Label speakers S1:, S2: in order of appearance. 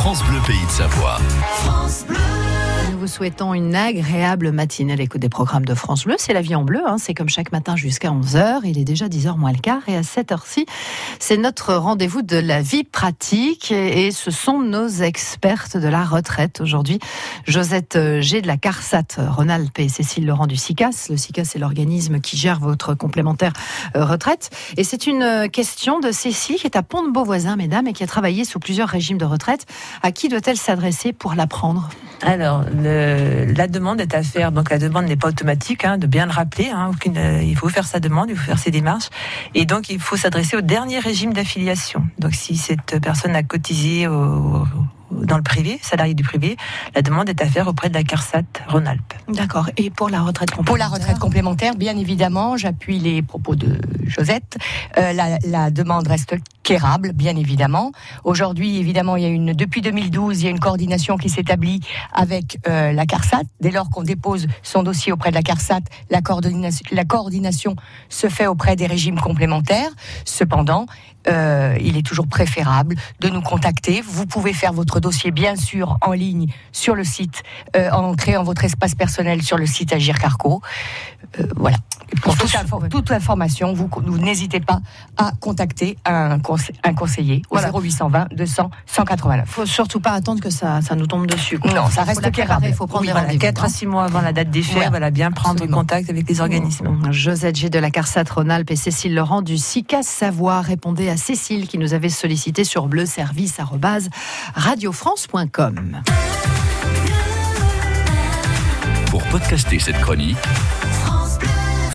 S1: France Bleu Pays de Savoie.
S2: Nous vous souhaitons une agréable matinée à l'écoute des programmes de France Bleu. C'est la vie en bleu, hein. c'est comme chaque matin jusqu'à 11h. Il est déjà 10h moins le quart et à cette heure-ci, c'est notre rendez-vous de la vie pratique et ce sont nos expertes de la retraite aujourd'hui. Josette euh, G de la CARSAT Rhône-Alpes et Cécile Laurent du SICAS. Le SICAS, c'est l'organisme qui gère votre complémentaire euh, retraite. Et c'est une euh, question de Cécile qui est à Pont-de-Beauvoisin, mesdames, et qui a travaillé sous plusieurs régimes de retraite. À qui doit-elle s'adresser pour l'apprendre?
S3: Alors, le- la demande est à faire. Donc, la demande n'est pas automatique, hein, de bien le rappeler. hein, aucune- euh, il faut faire sa demande, il faut faire ses démarches. Et donc, il faut s'adresser au dernier régime d'affiliation. Donc, si cette personne a cotisé au- dans le privé, salarié du privé, la demande est à faire auprès de la CARSAT Rhône-Alpes.
S2: D'accord. Et pour la retraite
S4: Pour
S2: complémentaire
S4: la retraite complémentaire, bien évidemment, j'appuie les propos de Josette. Euh, la, la demande reste bien évidemment. Aujourd'hui, évidemment, il y a une depuis 2012, il y a une coordination qui s'établit avec euh, la CARSAT. Dès lors qu'on dépose son dossier auprès de la CARSAT, la coordination, se fait auprès des régimes complémentaires. Cependant, euh, il est toujours préférable de nous contacter. Vous pouvez faire votre dossier, bien sûr, en ligne sur le site, euh, en créant votre espace personnel sur le site Agir Carco. Voilà. Pour toute, info- toute information, vous, vous n'hésitez pas à contacter un, conse- un conseiller au
S2: Voilà.
S4: 0820 200 189.
S2: faut surtout pas attendre que ça, ça nous tombe dessus. quoi.
S4: Non, ça reste quérable.
S2: Il faut prendre
S3: Oui,
S2: des
S3: voilà,
S2: rendez-vous.
S3: 4 à
S2: hein.
S3: 6 mois avant la date d'effet,
S4: Voilà.
S3: voilà. bien prendre
S4: Absolument.
S3: contact avec les organismes.
S2: Josette G de la CARSAT Rhône-Alpes et Cécile Laurent du SICAS Savoie répondaient à Cécile qui nous avait sollicité sur bleuservice.radiofrance.com.
S1: Pour podcaster cette chronique,